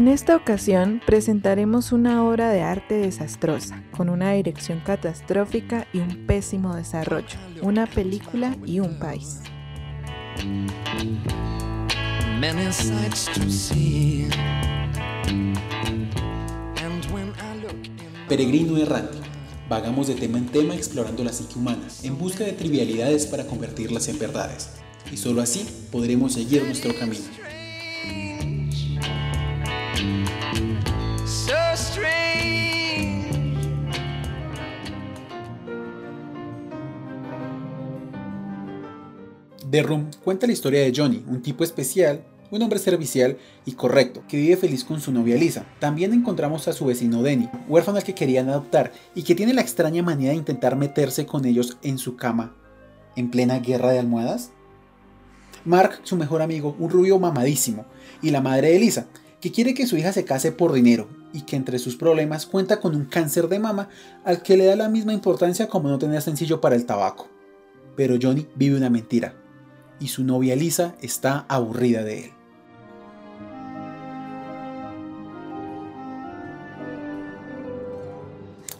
En esta ocasión presentaremos una obra de arte desastrosa, con una dirección catastrófica y un pésimo desarrollo, una película y un país. Peregrino errante. Vagamos de tema en tema explorando la psique humana, en busca de trivialidades para convertirlas en verdades. Y solo así podremos seguir nuestro camino. The Room cuenta la historia de Johnny, un tipo especial, un hombre servicial y correcto, que vive feliz con su novia Lisa. También encontramos a su vecino Denny, huérfano al que querían adoptar y que tiene la extraña manía de intentar meterse con ellos en su cama, en plena guerra de almohadas. Mark, su mejor amigo, un rubio mamadísimo, y la madre de Lisa, que quiere que su hija se case por dinero y que entre sus problemas cuenta con un cáncer de mama al que le da la misma importancia como no tener sencillo para el tabaco. Pero Johnny vive una mentira y su novia Lisa está aburrida de él.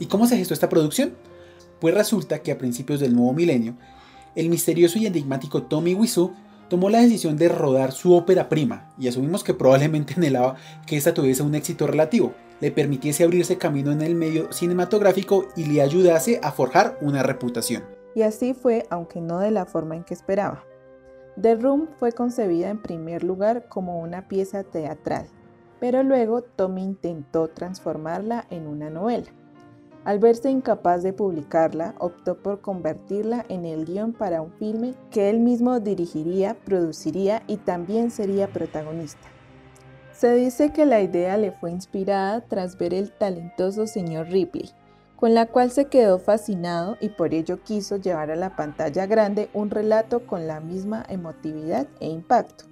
¿Y cómo se gestó esta producción? Pues resulta que a principios del nuevo milenio, el misterioso y enigmático Tommy Wiseau tomó la decisión de rodar su ópera prima y asumimos que probablemente anhelaba que esta tuviese un éxito relativo, le permitiese abrirse camino en el medio cinematográfico y le ayudase a forjar una reputación. Y así fue, aunque no de la forma en que esperaba. The Room fue concebida en primer lugar como una pieza teatral, pero luego Tommy intentó transformarla en una novela. Al verse incapaz de publicarla, optó por convertirla en el guion para un filme que él mismo dirigiría, produciría y también sería protagonista. Se dice que la idea le fue inspirada tras ver el talentoso señor Ripley, con la cual se quedó fascinado y por ello quiso llevar a la pantalla grande un relato con la misma emotividad e impacto.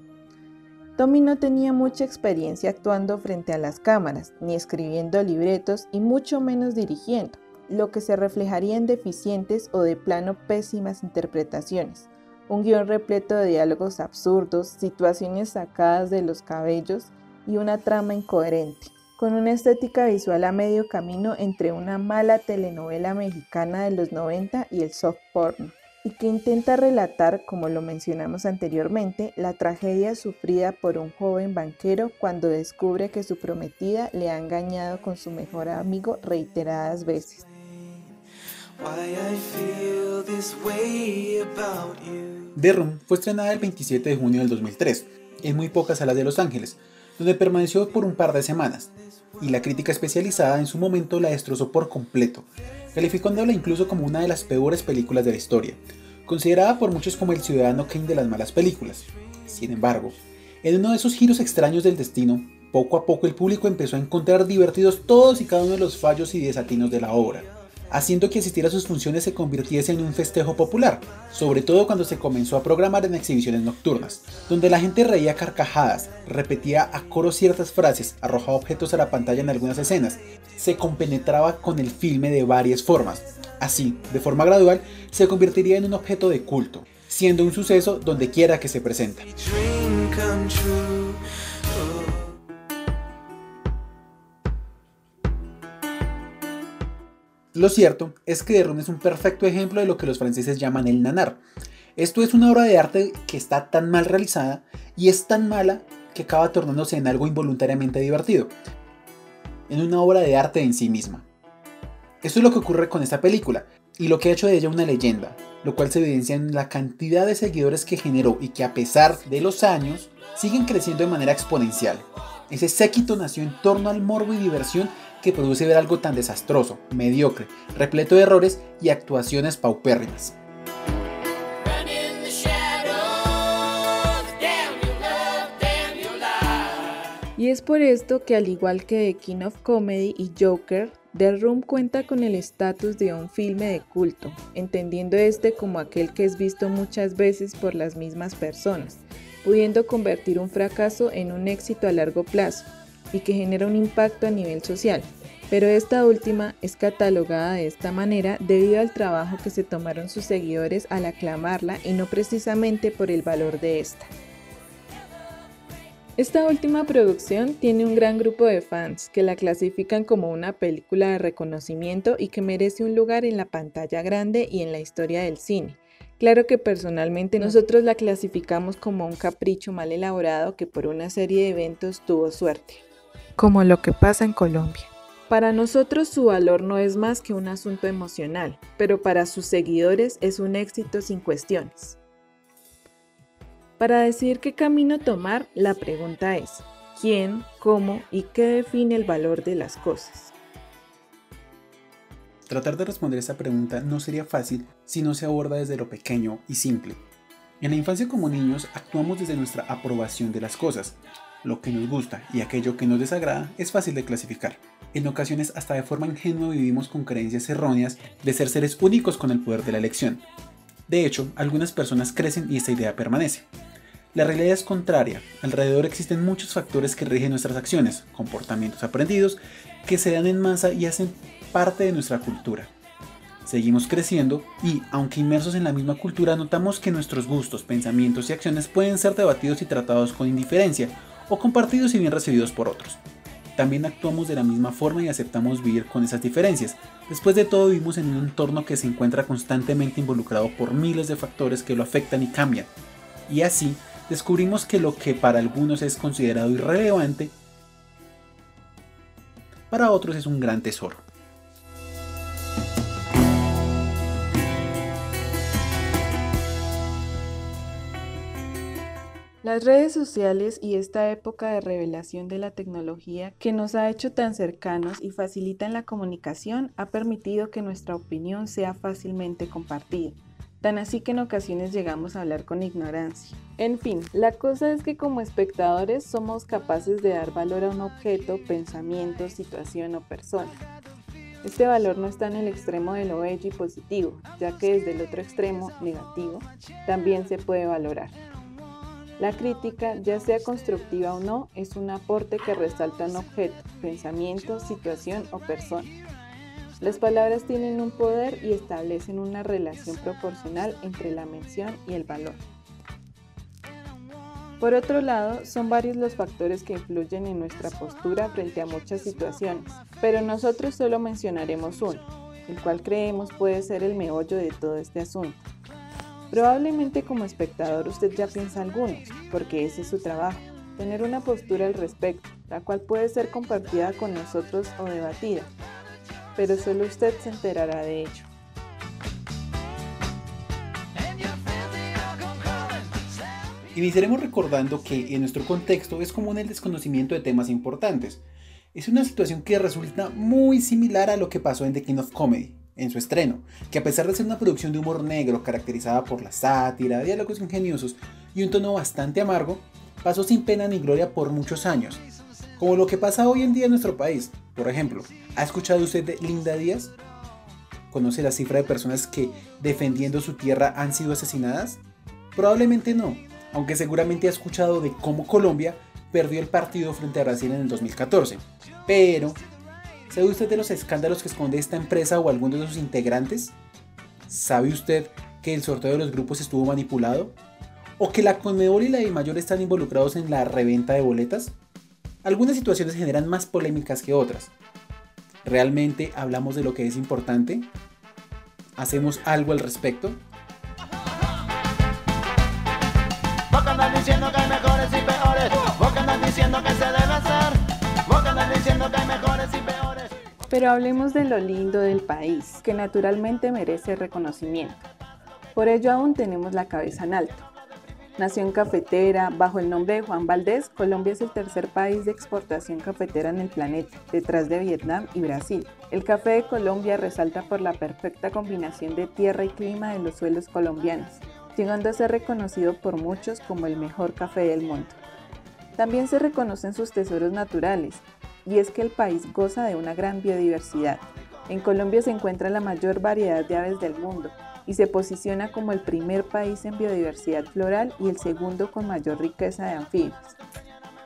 Tommy no tenía mucha experiencia actuando frente a las cámaras, ni escribiendo libretos y mucho menos dirigiendo, lo que se reflejaría en deficientes o de plano pésimas interpretaciones, un guion repleto de diálogos absurdos, situaciones sacadas de los cabellos y una trama incoherente con una estética visual a medio camino entre una mala telenovela mexicana de los 90 y el soft porn, y que intenta relatar, como lo mencionamos anteriormente, la tragedia sufrida por un joven banquero cuando descubre que su prometida le ha engañado con su mejor amigo reiteradas veces. The Room fue estrenada el 27 de junio del 2003 en muy pocas salas de Los Ángeles, donde permaneció por un par de semanas, y la crítica especializada en su momento la destrozó por completo, calificándola incluso como una de las peores películas de la historia, considerada por muchos como el ciudadano Kane de las malas películas. Sin embargo, en uno de esos giros extraños del destino, poco a poco el público empezó a encontrar divertidos todos y cada uno de los fallos y desatinos de la obra haciendo que asistir a sus funciones se convirtiese en un festejo popular, sobre todo cuando se comenzó a programar en exhibiciones nocturnas, donde la gente reía carcajadas, repetía a coro ciertas frases, arrojaba objetos a la pantalla en algunas escenas, se compenetraba con el filme de varias formas. Así, de forma gradual, se convertiría en un objeto de culto, siendo un suceso donde quiera que se presenta. Lo cierto es que Derrón es un perfecto ejemplo de lo que los franceses llaman el nanar. Esto es una obra de arte que está tan mal realizada y es tan mala que acaba tornándose en algo involuntariamente divertido, en una obra de arte en sí misma. Esto es lo que ocurre con esta película y lo que ha hecho de ella una leyenda, lo cual se evidencia en la cantidad de seguidores que generó y que a pesar de los años siguen creciendo de manera exponencial. Ese séquito nació en torno al morbo y diversión que produce ver algo tan desastroso, mediocre, repleto de errores y actuaciones paupérrimas. Y es por esto que al igual que The King of Comedy y Joker, The Room cuenta con el estatus de un filme de culto, entendiendo este como aquel que es visto muchas veces por las mismas personas, pudiendo convertir un fracaso en un éxito a largo plazo, y que genera un impacto a nivel social, pero esta última es catalogada de esta manera debido al trabajo que se tomaron sus seguidores al aclamarla y no precisamente por el valor de esta. Esta última producción tiene un gran grupo de fans que la clasifican como una película de reconocimiento y que merece un lugar en la pantalla grande y en la historia del cine. Claro que personalmente nosotros la clasificamos como un capricho mal elaborado que por una serie de eventos tuvo suerte. Como lo que pasa en Colombia. Para nosotros su valor no es más que un asunto emocional, pero para sus seguidores es un éxito sin cuestiones. Para decidir qué camino tomar, la pregunta es, ¿quién, cómo y qué define el valor de las cosas? Tratar de responder esa pregunta no sería fácil si no se aborda desde lo pequeño y simple. En la infancia como niños actuamos desde nuestra aprobación de las cosas. Lo que nos gusta y aquello que nos desagrada es fácil de clasificar. En ocasiones hasta de forma ingenua vivimos con creencias erróneas de ser seres únicos con el poder de la elección. De hecho, algunas personas crecen y esta idea permanece. La realidad es contraria. Alrededor existen muchos factores que rigen nuestras acciones, comportamientos aprendidos que se dan en masa y hacen parte de nuestra cultura. Seguimos creciendo y, aunque inmersos en la misma cultura, notamos que nuestros gustos, pensamientos y acciones pueden ser debatidos y tratados con indiferencia o compartidos y bien recibidos por otros. También actuamos de la misma forma y aceptamos vivir con esas diferencias. Después de todo, vivimos en un entorno que se encuentra constantemente involucrado por miles de factores que lo afectan y cambian. Y así, descubrimos que lo que para algunos es considerado irrelevante, para otros es un gran tesoro. Las redes sociales y esta época de revelación de la tecnología que nos ha hecho tan cercanos y facilitan la comunicación ha permitido que nuestra opinión sea fácilmente compartida tan así que en ocasiones llegamos a hablar con ignorancia. En fin, la cosa es que como espectadores somos capaces de dar valor a un objeto, pensamiento, situación o persona. Este valor no está en el extremo de lo bello y positivo, ya que desde el otro extremo, negativo, también se puede valorar. La crítica, ya sea constructiva o no, es un aporte que resalta un objeto, pensamiento, situación o persona. Las palabras tienen un poder y establecen una relación proporcional entre la mención y el valor. Por otro lado, son varios los factores que influyen en nuestra postura frente a muchas situaciones, pero nosotros solo mencionaremos uno, el cual creemos puede ser el meollo de todo este asunto. Probablemente como espectador usted ya piensa algunos, porque ese es su trabajo, tener una postura al respecto, la cual puede ser compartida con nosotros o debatida, pero solo usted se enterará de ello. Iniciaremos recordando que en nuestro contexto es común el desconocimiento de temas importantes. Es una situación que resulta muy similar a lo que pasó en The King of Comedy, en su estreno, que a pesar de ser una producción de humor negro caracterizada por la sátira, diálogos ingeniosos y un tono bastante amargo, pasó sin pena ni gloria por muchos años, como lo que pasa hoy en día en nuestro país. Por ejemplo, ¿ha escuchado usted de Linda Díaz? ¿Conoce la cifra de personas que defendiendo su tierra han sido asesinadas? Probablemente no, aunque seguramente ha escuchado de cómo Colombia perdió el partido frente a Brasil en el 2014. Pero, ¿sabe usted de los escándalos que esconde esta empresa o alguno de sus integrantes? ¿Sabe usted que el sorteo de los grupos estuvo manipulado? ¿O que la Conmebol y la Mayor están involucrados en la reventa de boletas? Algunas situaciones generan más polémicas que otras. ¿Realmente hablamos de lo que es importante? ¿Hacemos algo al respecto? Pero hablemos de lo lindo del país, que naturalmente merece reconocimiento. Por ello aún tenemos la cabeza en alto. Nación cafetera, bajo el nombre de Juan Valdés, Colombia es el tercer país de exportación cafetera en el planeta, detrás de Vietnam y Brasil. El café de Colombia resalta por la perfecta combinación de tierra y clima de los suelos colombianos, llegando a ser reconocido por muchos como el mejor café del mundo. También se reconocen sus tesoros naturales, y es que el país goza de una gran biodiversidad. En Colombia se encuentra la mayor variedad de aves del mundo, y se posiciona como el primer país en biodiversidad floral y el segundo con mayor riqueza de anfibios.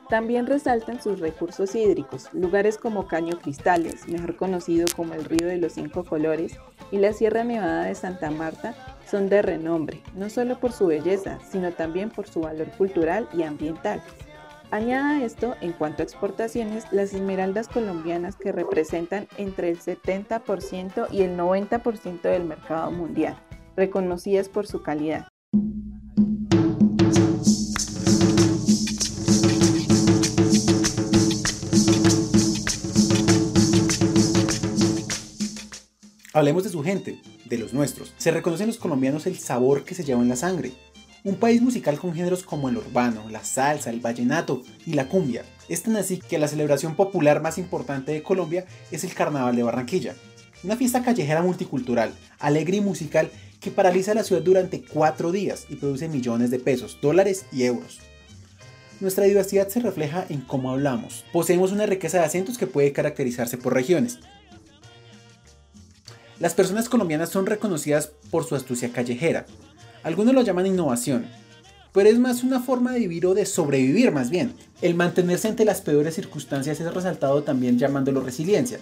También resaltan sus recursos hídricos, lugares como Caño Cristales, mejor conocido como el Río de los Cinco Colores, y la Sierra Nevada de Santa Marta son de renombre, no solo por su belleza, sino también por su valor cultural y ambiental. Añada esto, en cuanto a exportaciones, las esmeraldas colombianas que representan entre el 70% y el 90% del mercado mundial, reconocidas por su calidad. Hablemos de su gente, de los nuestros. Se reconoce en los colombianos el sabor que se lleva en la sangre. Un país musical con géneros como el urbano, la salsa, el vallenato y la cumbia. Es tan así que la celebración popular más importante de Colombia es el Carnaval de Barranquilla. Una fiesta callejera multicultural, alegre y musical que paraliza la ciudad durante cuatro días y produce millones de pesos, dólares y euros. Nuestra diversidad se refleja en cómo hablamos. Poseemos una riqueza de acentos que puede caracterizarse por regiones, las personas colombianas son reconocidas por su astucia callejera. Algunos lo llaman innovación, pero es más una forma de vivir o de sobrevivir más bien. El mantenerse ante las peores circunstancias es resaltado también llamándolo resiliencia,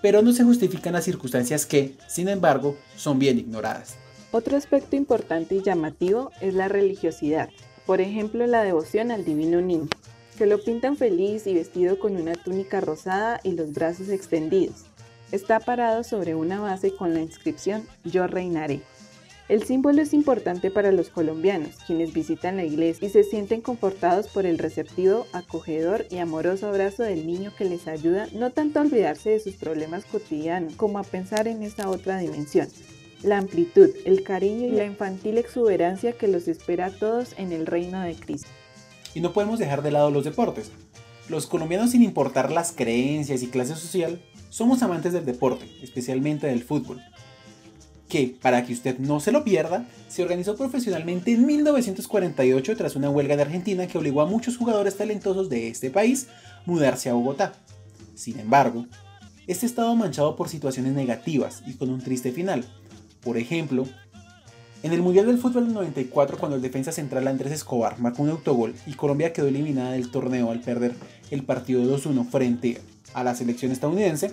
pero no se justifican las circunstancias que, sin embargo, son bien ignoradas. Otro aspecto importante y llamativo es la religiosidad, por ejemplo la devoción al divino niño, que lo pintan feliz y vestido con una túnica rosada y los brazos extendidos. Está parado sobre una base con la inscripción Yo reinaré. El símbolo es importante para los colombianos, quienes visitan la iglesia y se sienten confortados por el receptivo, acogedor y amoroso abrazo del niño que les ayuda no tanto a olvidarse de sus problemas cotidianos como a pensar en esa otra dimensión, la amplitud, el cariño y la infantil exuberancia que los espera a todos en el reino de Cristo. Y no podemos dejar de lado los deportes. Los colombianos sin importar las creencias y clase social somos amantes del deporte, especialmente del fútbol, que, para que usted no se lo pierda, se organizó profesionalmente en 1948 tras una huelga de Argentina que obligó a muchos jugadores talentosos de este país mudarse a Bogotá. Sin embargo, este estado manchado por situaciones negativas y con un triste final. Por ejemplo, en el Mundial del Fútbol del 94, cuando el defensa central Andrés Escobar marcó un autogol y Colombia quedó eliminada del torneo al perder el partido 2-1 frente a la selección estadounidense,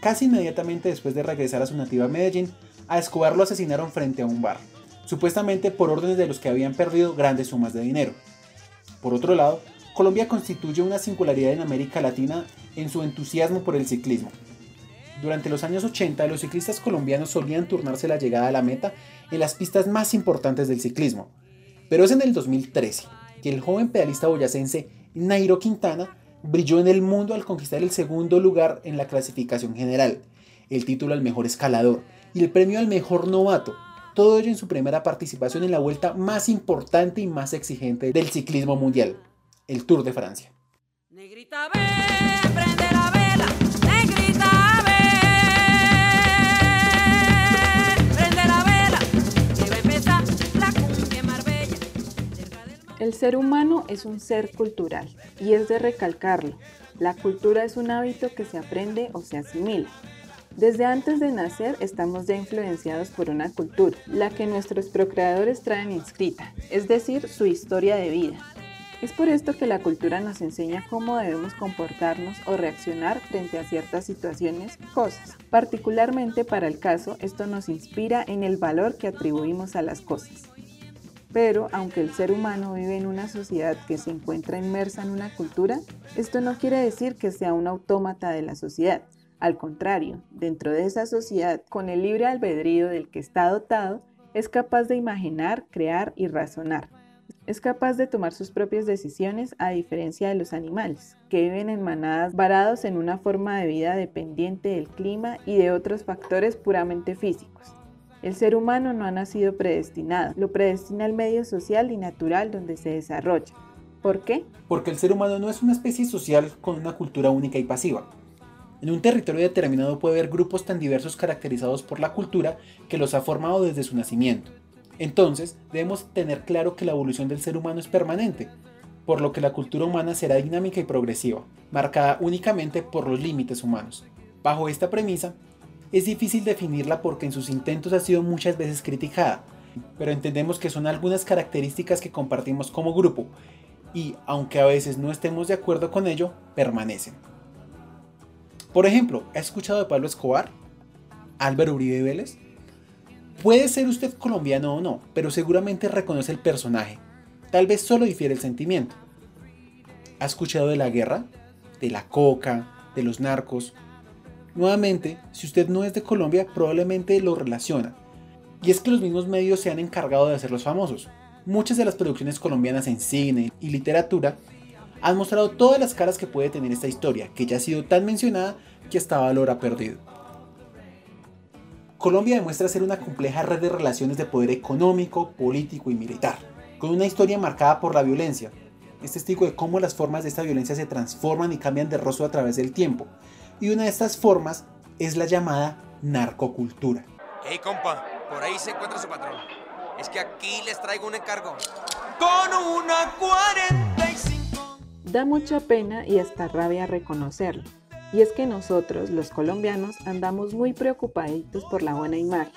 casi inmediatamente después de regresar a su nativa Medellín, a Escobar lo asesinaron frente a un bar, supuestamente por órdenes de los que habían perdido grandes sumas de dinero. Por otro lado, Colombia constituye una singularidad en América Latina en su entusiasmo por el ciclismo. Durante los años 80, los ciclistas colombianos solían turnarse la llegada a la meta en las pistas más importantes del ciclismo. Pero es en el 2013 que el joven pedalista boyacense Nairo Quintana brilló en el mundo al conquistar el segundo lugar en la clasificación general, el título al mejor escalador y el premio al mejor novato. Todo ello en su primera participación en la vuelta más importante y más exigente del ciclismo mundial, el Tour de Francia. El ser humano es un ser cultural y es de recalcarlo. La cultura es un hábito que se aprende o se asimila. Desde antes de nacer estamos ya influenciados por una cultura, la que nuestros procreadores traen inscrita, es decir, su historia de vida. Es por esto que la cultura nos enseña cómo debemos comportarnos o reaccionar frente a ciertas situaciones, cosas. Particularmente para el caso, esto nos inspira en el valor que atribuimos a las cosas. Pero aunque el ser humano vive en una sociedad que se encuentra inmersa en una cultura, esto no quiere decir que sea un autómata de la sociedad. Al contrario, dentro de esa sociedad, con el libre albedrío del que está dotado, es capaz de imaginar, crear y razonar. Es capaz de tomar sus propias decisiones a diferencia de los animales, que viven en manadas varados en una forma de vida dependiente del clima y de otros factores puramente físicos. El ser humano no ha nacido predestinado, lo predestina el medio social y natural donde se desarrolla. ¿Por qué? Porque el ser humano no es una especie social con una cultura única y pasiva. En un territorio determinado puede haber grupos tan diversos caracterizados por la cultura que los ha formado desde su nacimiento. Entonces, debemos tener claro que la evolución del ser humano es permanente, por lo que la cultura humana será dinámica y progresiva, marcada únicamente por los límites humanos. Bajo esta premisa, es difícil definirla porque en sus intentos ha sido muchas veces criticada, pero entendemos que son algunas características que compartimos como grupo y, aunque a veces no estemos de acuerdo con ello, permanecen. Por ejemplo, ¿ha escuchado de Pablo Escobar? ¿Álvaro Uribe Vélez? Puede ser usted colombiano o no, pero seguramente reconoce el personaje. Tal vez solo difiere el sentimiento. ¿Ha escuchado de la guerra? ¿De la coca? ¿De los narcos? Nuevamente, si usted no es de Colombia, probablemente lo relaciona. Y es que los mismos medios se han encargado de hacerlos famosos. Muchas de las producciones colombianas en cine y literatura han mostrado todas las caras que puede tener esta historia, que ya ha sido tan mencionada que hasta valor ha perdido. Colombia demuestra ser una compleja red de relaciones de poder económico, político y militar, con una historia marcada por la violencia. Es testigo de cómo las formas de esta violencia se transforman y cambian de rostro a través del tiempo, y una de estas formas es la llamada narcocultura. Hey compa, por ahí se encuentra su patrón. Es que aquí les traigo un encargo. Con una 45. Da mucha pena y hasta rabia reconocerlo. Y es que nosotros, los colombianos, andamos muy preocupaditos por la buena imagen.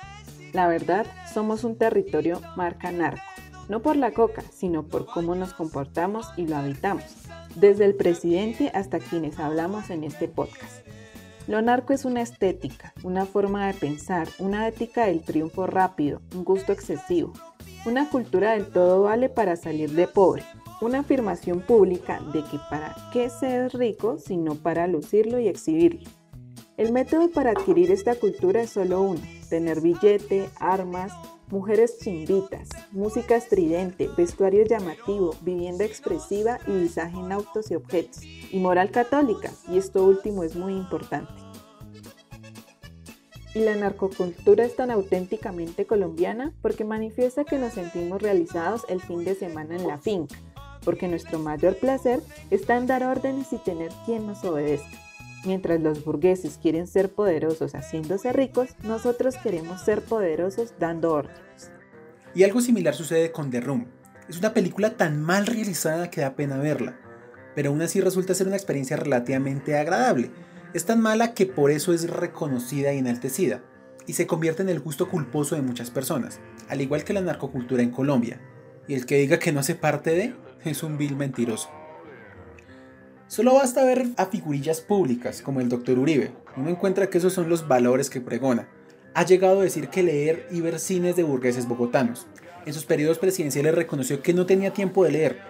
La verdad, somos un territorio marca narco. No por la coca, sino por cómo nos comportamos y lo habitamos. Desde el presidente hasta quienes hablamos en este podcast. Lo narco es una estética, una forma de pensar, una ética del triunfo rápido, un gusto excesivo, una cultura del todo vale para salir de pobre, una afirmación pública de que para qué ser rico sino para lucirlo y exhibirlo. El método para adquirir esta cultura es solo uno, tener billete, armas, mujeres chimbitas, música estridente, vestuario llamativo, vivienda expresiva y visaje en autos y objetos, y moral católica, y esto último es muy importante. Y la narcocultura es tan auténticamente colombiana porque manifiesta que nos sentimos realizados el fin de semana en la finca, porque nuestro mayor placer está en dar órdenes y tener quien nos obedezca. Mientras los burgueses quieren ser poderosos haciéndose ricos, nosotros queremos ser poderosos dando órdenes. Y algo similar sucede con The Room. Es una película tan mal realizada que da pena verla, pero aún así resulta ser una experiencia relativamente agradable. Es tan mala que por eso es reconocida y enaltecida, y se convierte en el gusto culposo de muchas personas, al igual que la narcocultura en Colombia. Y el que diga que no hace parte de, es un vil mentiroso. Solo basta ver a figurillas públicas como el Dr. Uribe, uno encuentra que esos son los valores que pregona. Ha llegado a decir que leer y ver cines de burgueses bogotanos. En sus periodos presidenciales reconoció que no tenía tiempo de leer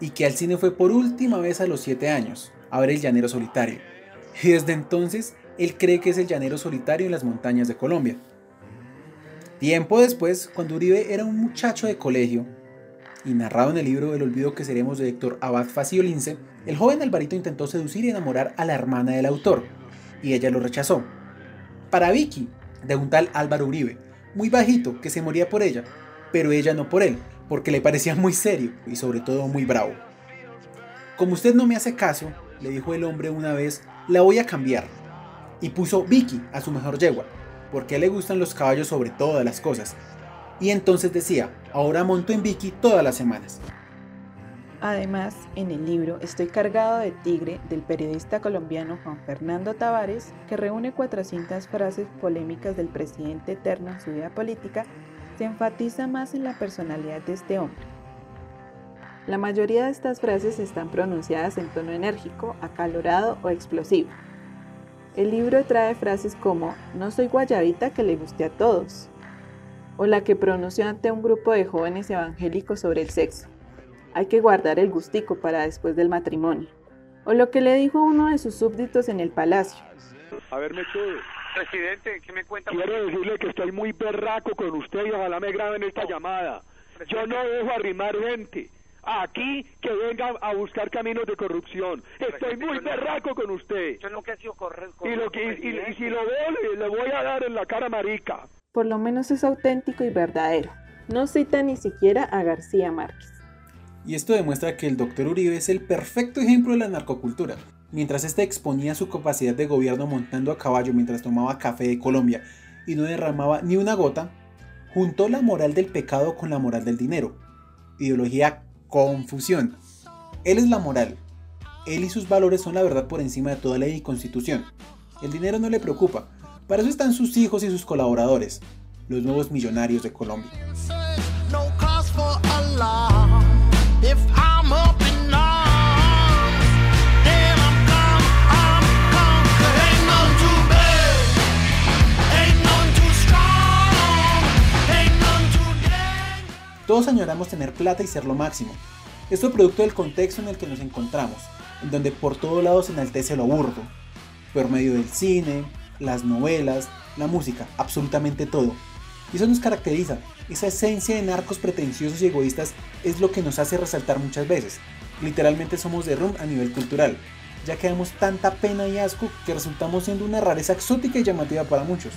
y que al cine fue por última vez a los 7 años, a ver El Llanero Solitario. Y desde entonces él cree que es el Llanero Solitario en las montañas de Colombia. Tiempo después, cuando Uribe era un muchacho de colegio, y narrado en el libro El olvido que seremos de Héctor Abad Faciolince, el joven Alvarito intentó seducir y enamorar a la hermana del autor, y ella lo rechazó. Para Vicky, de un tal Álvaro Uribe, muy bajito, que se moría por ella, pero ella no por él, porque le parecía muy serio y sobre todo muy bravo. Como usted no me hace caso, le dijo el hombre una vez, la voy a cambiar. Y puso Vicky a su mejor yegua, porque le gustan los caballos sobre todas las cosas, y entonces decía, ahora monto en Vicky todas las semanas. Además, en el libro Estoy cargado de tigre del periodista colombiano Juan Fernando Tavares, que reúne 400 frases polémicas del presidente eterno en su vida política, se enfatiza más en la personalidad de este hombre. La mayoría de estas frases están pronunciadas en tono enérgico, acalorado o explosivo. El libro trae frases como, no soy guayabita que le guste a todos, o la que pronunció ante un grupo de jóvenes evangélicos sobre el sexo. Hay que guardar el gustico para después del matrimonio. O lo que le dijo uno de sus súbditos en el palacio. A ver, todo. Presidente, ¿qué me cuenta? Quiero decirle que estoy muy berraco con usted y ojalá me graben esta llamada. Yo no dejo arrimar gente aquí que venga a buscar caminos de corrupción. Estoy muy berraco con usted. Yo que ha sido correr, y, lo que, y, si lo veo, le voy a dar en la cara marica por lo menos es auténtico y verdadero. No cita ni siquiera a García Márquez. Y esto demuestra que el doctor Uribe es el perfecto ejemplo de la narcocultura. Mientras este exponía su capacidad de gobierno montando a caballo mientras tomaba café de Colombia y no derramaba ni una gota, juntó la moral del pecado con la moral del dinero. Ideología confusión. Él es la moral. Él y sus valores son la verdad por encima de toda ley y constitución. El dinero no le preocupa, para eso están sus hijos y sus colaboradores, los nuevos millonarios de Colombia. Todos añoramos tener plata y ser lo máximo, Esto producto del contexto en el que nos encontramos, en donde por todos lados se enaltece lo burdo, por medio del cine, las novelas, la música, absolutamente todo. Y eso nos caracteriza, esa esencia de narcos pretenciosos y egoístas es lo que nos hace resaltar muchas veces. Literalmente somos de rum a nivel cultural, ya que damos tanta pena y asco que resultamos siendo una rareza exótica y llamativa para muchos,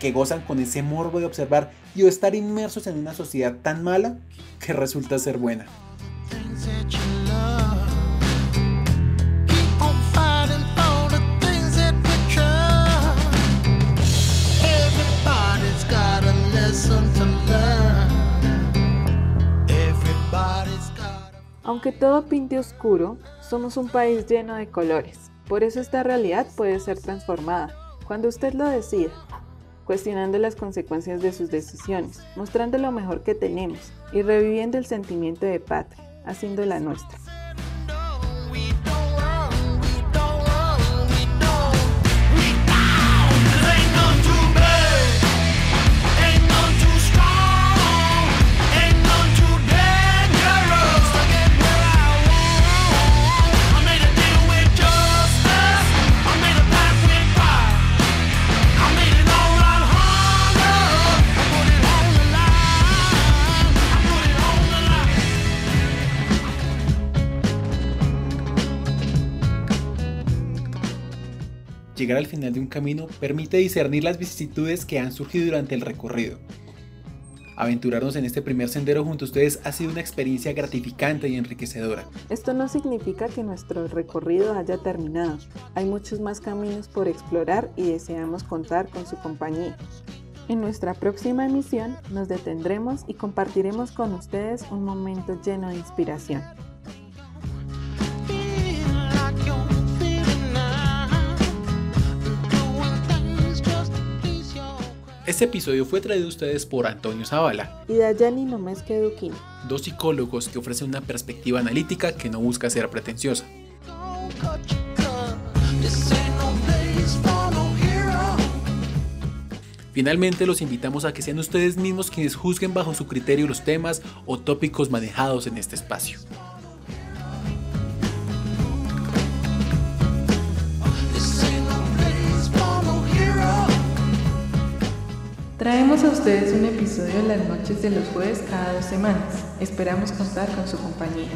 que gozan con ese morbo de observar y o estar inmersos en una sociedad tan mala que resulta ser buena. Aunque todo pinte oscuro, somos un país lleno de colores. Por eso esta realidad puede ser transformada, cuando usted lo decida, cuestionando las consecuencias de sus decisiones, mostrando lo mejor que tenemos y reviviendo el sentimiento de patria, haciendo la nuestra. Llegar al final de un camino permite discernir las vicisitudes que han surgido durante el recorrido. Aventurarnos en este primer sendero junto a ustedes ha sido una experiencia gratificante y enriquecedora. Esto no significa que nuestro recorrido haya terminado. Hay muchos más caminos por explorar y deseamos contar con su compañía. En nuestra próxima emisión nos detendremos y compartiremos con ustedes un momento lleno de inspiración. Este episodio fue traído a ustedes por Antonio Zavala y Dayani Nomesque Duquín, dos psicólogos que ofrecen una perspectiva analítica que no busca ser pretenciosa. Finalmente los invitamos a que sean ustedes mismos quienes juzguen bajo su criterio los temas o tópicos manejados en este espacio. Traemos a ustedes un episodio en las noches de los jueves cada dos semanas. Esperamos contar con su compañía.